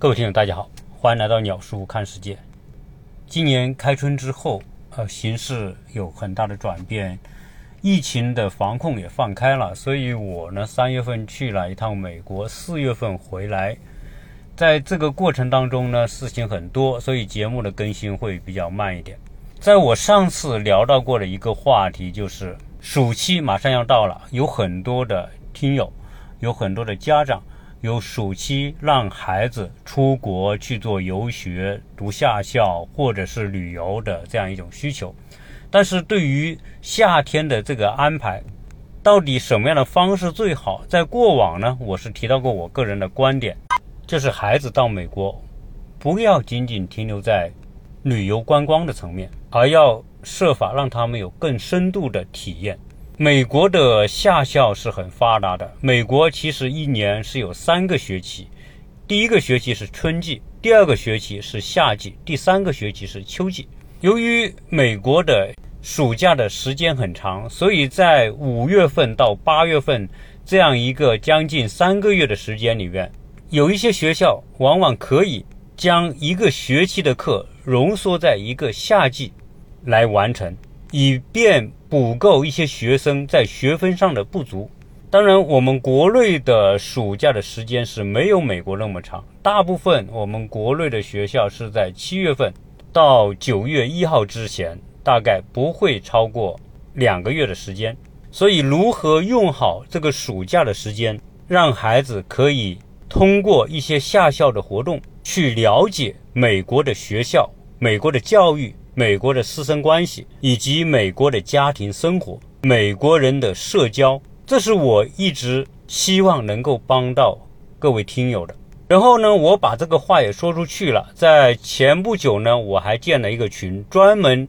各位听友，大家好，欢迎来到鸟叔看世界。今年开春之后，呃，形势有很大的转变，疫情的防控也放开了，所以我呢，三月份去了一趟美国，四月份回来，在这个过程当中呢，事情很多，所以节目的更新会比较慢一点。在我上次聊到过的一个话题，就是暑期马上要到了，有很多的听友，有很多的家长。有暑期让孩子出国去做游学、读夏校或者是旅游的这样一种需求，但是对于夏天的这个安排，到底什么样的方式最好？在过往呢，我是提到过我个人的观点，就是孩子到美国，不要仅仅停留在旅游观光的层面，而要设法让他们有更深度的体验。美国的夏校是很发达的。美国其实一年是有三个学期，第一个学期是春季，第二个学期是夏季，第三个学期是秋季。由于美国的暑假的时间很长，所以在五月份到八月份这样一个将近三个月的时间里面，有一些学校往往可以将一个学期的课浓缩在一个夏季来完成。以便补够一些学生在学分上的不足。当然，我们国内的暑假的时间是没有美国那么长，大部分我们国内的学校是在七月份到九月一号之前，大概不会超过两个月的时间。所以，如何用好这个暑假的时间，让孩子可以通过一些夏校的活动去了解美国的学校、美国的教育。美国的师生关系以及美国的家庭生活，美国人的社交，这是我一直希望能够帮到各位听友的。然后呢，我把这个话也说出去了。在前不久呢，我还建了一个群，专门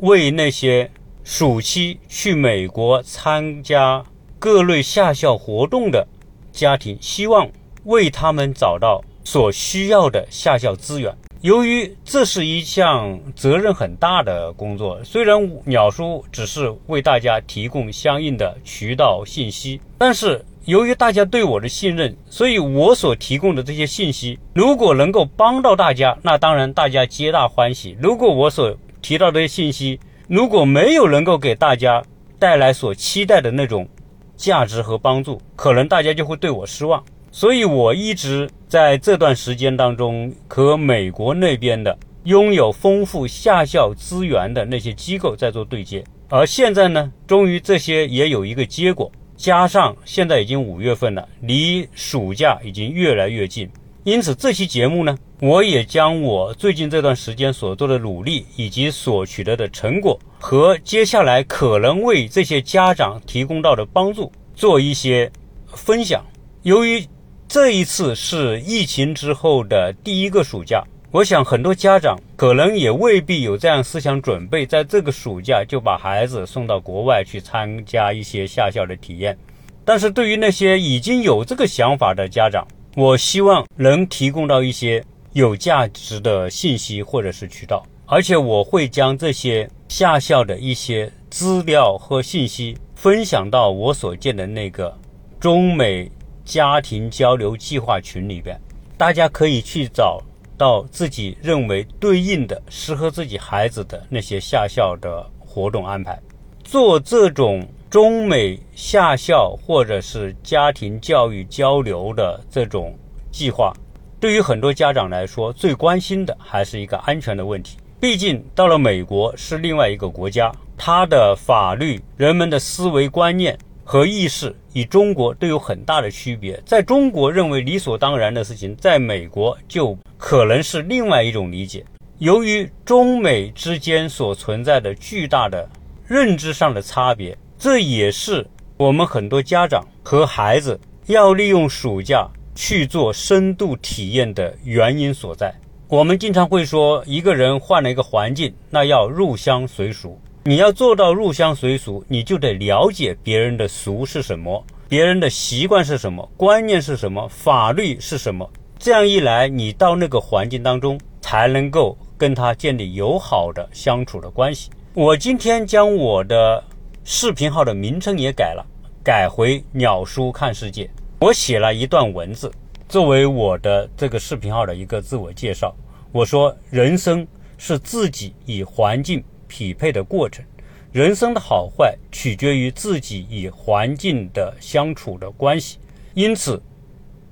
为那些暑期去美国参加各类夏校活动的家庭，希望为他们找到所需要的夏校资源。由于这是一项责任很大的工作，虽然鸟叔只是为大家提供相应的渠道信息，但是由于大家对我的信任，所以我所提供的这些信息，如果能够帮到大家，那当然大家皆大欢喜；如果我所提到这些信息如果没有能够给大家带来所期待的那种价值和帮助，可能大家就会对我失望。所以，我一直在这段时间当中和美国那边的拥有丰富下校资源的那些机构在做对接，而现在呢，终于这些也有一个结果。加上现在已经五月份了，离暑假已经越来越近，因此这期节目呢，我也将我最近这段时间所做的努力以及所取得的成果和接下来可能为这些家长提供到的帮助做一些分享。由于这一次是疫情之后的第一个暑假，我想很多家长可能也未必有这样思想准备，在这个暑假就把孩子送到国外去参加一些夏校的体验。但是对于那些已经有这个想法的家长，我希望能提供到一些有价值的信息或者是渠道，而且我会将这些夏校的一些资料和信息分享到我所建的那个中美。家庭交流计划群里边，大家可以去找到自己认为对应的、适合自己孩子的那些夏校的活动安排。做这种中美夏校或者是家庭教育交流的这种计划，对于很多家长来说，最关心的还是一个安全的问题。毕竟到了美国是另外一个国家，它的法律、人们的思维观念。和意识与中国都有很大的区别，在中国认为理所当然的事情，在美国就可能是另外一种理解。由于中美之间所存在的巨大的认知上的差别，这也是我们很多家长和孩子要利用暑假去做深度体验的原因所在。我们经常会说，一个人换了一个环境，那要入乡随俗。你要做到入乡随俗，你就得了解别人的俗是什么，别人的习惯是什么，观念是什么，法律是什么。这样一来，你到那个环境当中，才能够跟他建立友好的相处的关系。我今天将我的视频号的名称也改了，改回“鸟叔看世界”。我写了一段文字，作为我的这个视频号的一个自我介绍，我说人生是自己与环境匹配的过程，人生的好坏取决于自己与环境的相处的关系。因此，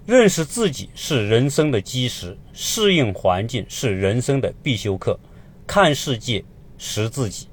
认识自己是人生的基石，适应环境是人生的必修课。看世界，识自己。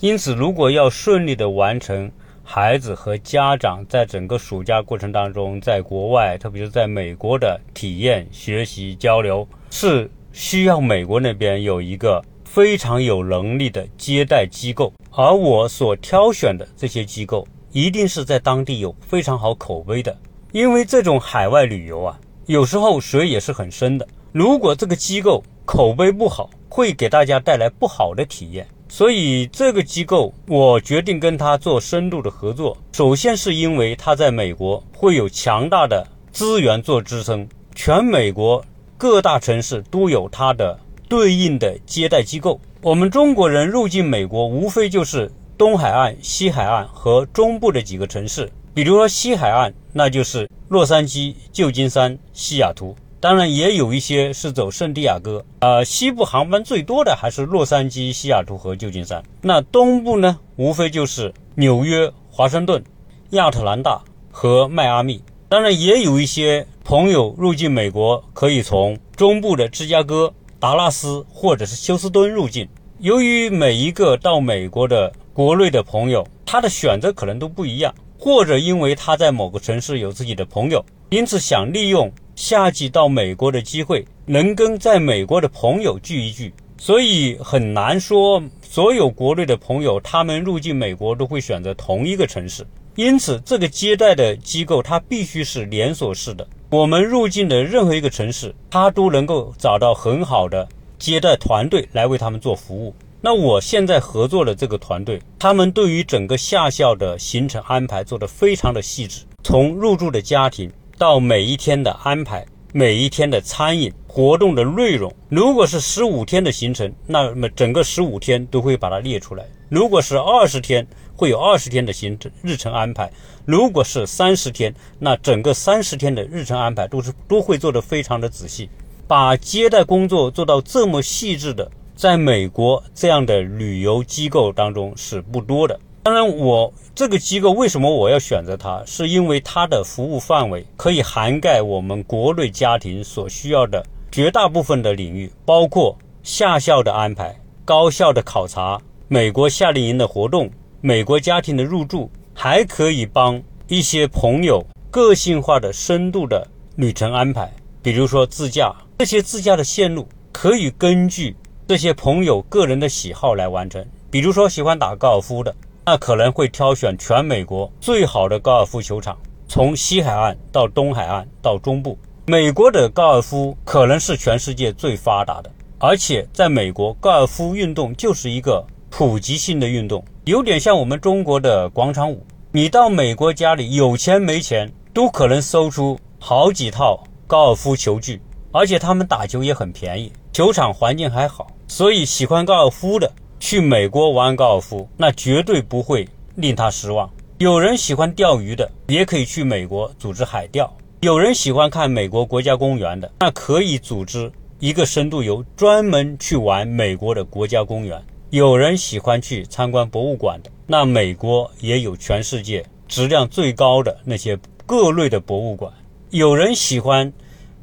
因此，如果要顺利的完成孩子和家长在整个暑假过程当中，在国外，特别是在美国的体验、学习、交流，是需要美国那边有一个非常有能力的接待机构。而我所挑选的这些机构，一定是在当地有非常好口碑的。因为这种海外旅游啊，有时候水也是很深的。如果这个机构口碑不好，会给大家带来不好的体验。所以这个机构，我决定跟他做深度的合作。首先是因为他在美国会有强大的资源做支撑，全美国各大城市都有他的对应的接待机构。我们中国人入境美国，无非就是东海岸、西海岸和中部的几个城市。比如说西海岸，那就是洛杉矶、旧金山、西雅图。当然也有一些是走圣地亚哥，呃，西部航班最多的还是洛杉矶、西雅图和旧金山。那东部呢，无非就是纽约、华盛顿、亚特兰大和迈阿密。当然也有一些朋友入境美国，可以从中部的芝加哥、达拉斯或者是休斯敦入境。由于每一个到美国的国内的朋友，他的选择可能都不一样，或者因为他在某个城市有自己的朋友，因此想利用。夏季到美国的机会，能跟在美国的朋友聚一聚，所以很难说所有国内的朋友他们入境美国都会选择同一个城市。因此，这个接待的机构它必须是连锁式的。我们入境的任何一个城市，它都能够找到很好的接待团队来为他们做服务。那我现在合作的这个团队，他们对于整个夏校的行程安排做得非常的细致，从入住的家庭。到每一天的安排，每一天的餐饮活动的内容，如果是十五天的行程，那么整个十五天都会把它列出来；如果是二十天，会有二十天的行程日程安排；如果是三十天，那整个三十天的日程安排都是都会做得非常的仔细，把接待工作做到这么细致的，在美国这样的旅游机构当中是不多的。当然，我这个机构为什么我要选择它？是因为它的服务范围可以涵盖我们国内家庭所需要的绝大部分的领域，包括夏校的安排、高校的考察、美国夏令营的活动、美国家庭的入住，还可以帮一些朋友个性化的、深度的旅程安排，比如说自驾。这些自驾的线路可以根据这些朋友个人的喜好来完成，比如说喜欢打高尔夫的。那可能会挑选全美国最好的高尔夫球场，从西海岸到东海岸到中部。美国的高尔夫可能是全世界最发达的，而且在美国，高尔夫运动就是一个普及性的运动，有点像我们中国的广场舞。你到美国家里，有钱没钱都可能搜出好几套高尔夫球具，而且他们打球也很便宜，球场环境还好，所以喜欢高尔夫的。去美国玩高尔夫，那绝对不会令他失望。有人喜欢钓鱼的，也可以去美国组织海钓；有人喜欢看美国国家公园的，那可以组织一个深度游，专门去玩美国的国家公园。有人喜欢去参观博物馆的，那美国也有全世界质量最高的那些各类的博物馆。有人喜欢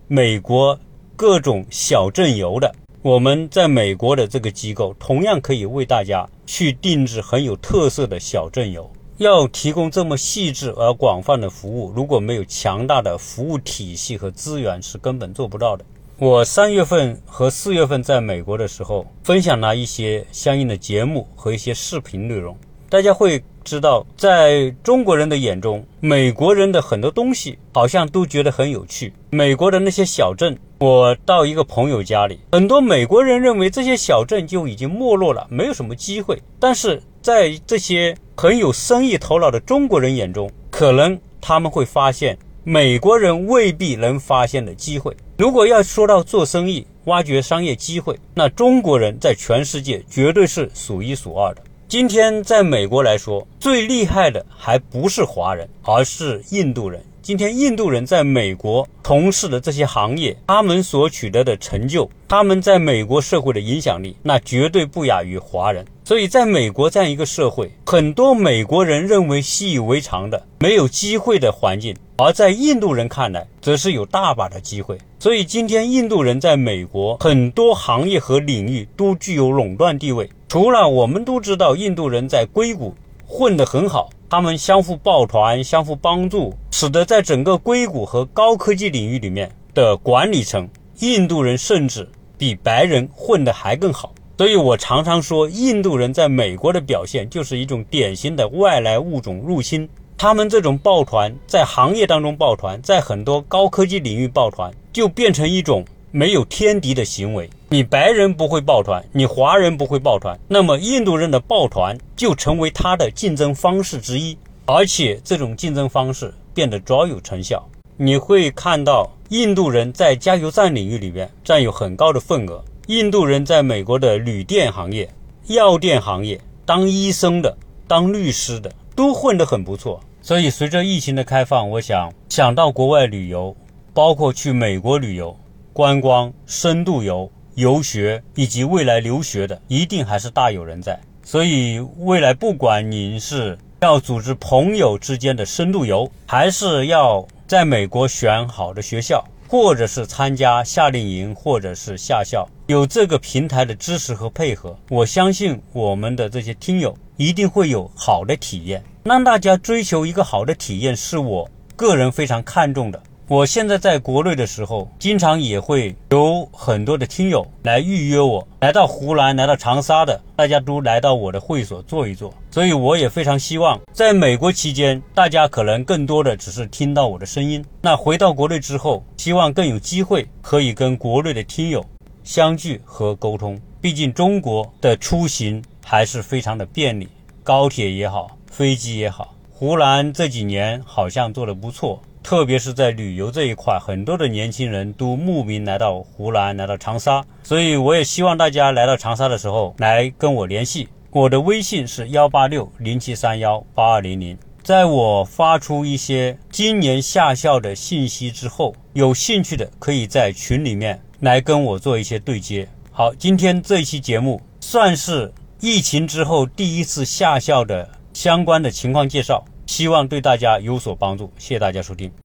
美国各种小镇游的。我们在美国的这个机构，同样可以为大家去定制很有特色的小镇游。要提供这么细致而广泛的服务，如果没有强大的服务体系和资源，是根本做不到的。我三月份和四月份在美国的时候，分享了一些相应的节目和一些视频内容，大家会。知道，在中国人的眼中，美国人的很多东西好像都觉得很有趣。美国的那些小镇，我到一个朋友家里，很多美国人认为这些小镇就已经没落了，没有什么机会。但是在这些很有生意头脑的中国人眼中，可能他们会发现美国人未必能发现的机会。如果要说到做生意、挖掘商业机会，那中国人在全世界绝对是数一数二的。今天在美国来说，最厉害的还不是华人，而是印度人。今天印度人在美国从事的这些行业，他们所取得的成就，他们在美国社会的影响力，那绝对不亚于华人。所以，在美国这样一个社会，很多美国人认为习以为常的没有机会的环境，而在印度人看来，则是有大把的机会。所以，今天印度人在美国很多行业和领域都具有垄断地位。除了我们都知道，印度人在硅谷混得很好，他们相互抱团、相互帮助，使得在整个硅谷和高科技领域里面的管理层，印度人甚至比白人混得还更好。所以我常常说，印度人在美国的表现就是一种典型的外来物种入侵。他们这种抱团，在行业当中抱团，在很多高科技领域抱团，就变成一种。没有天敌的行为，你白人不会抱团，你华人不会抱团，那么印度人的抱团就成为他的竞争方式之一，而且这种竞争方式变得卓有成效。你会看到印度人在加油站领域里面占有很高的份额，印度人在美国的旅店行业、药店行业当医生的、当律师的都混得很不错。所以随着疫情的开放，我想想到国外旅游，包括去美国旅游。观光、深度游、游学以及未来留学的，一定还是大有人在。所以，未来不管您是要组织朋友之间的深度游，还是要在美国选好的学校，或者是参加夏令营，或者是夏校，有这个平台的支持和配合，我相信我们的这些听友一定会有好的体验。让大家追求一个好的体验，是我个人非常看重的。我现在在国内的时候，经常也会有很多的听友来预约我，来到湖南、来到长沙的，大家都来到我的会所坐一坐。所以我也非常希望，在美国期间，大家可能更多的只是听到我的声音。那回到国内之后，希望更有机会可以跟国内的听友相聚和沟通。毕竟中国的出行还是非常的便利，高铁也好，飞机也好。湖南这几年好像做得不错。特别是在旅游这一块，很多的年轻人都慕名来到湖南，来到长沙。所以我也希望大家来到长沙的时候来跟我联系。我的微信是幺八六零七三幺八二零零。在我发出一些今年下校的信息之后，有兴趣的可以在群里面来跟我做一些对接。好，今天这一期节目算是疫情之后第一次下校的相关的情况介绍。希望对大家有所帮助，谢谢大家收听。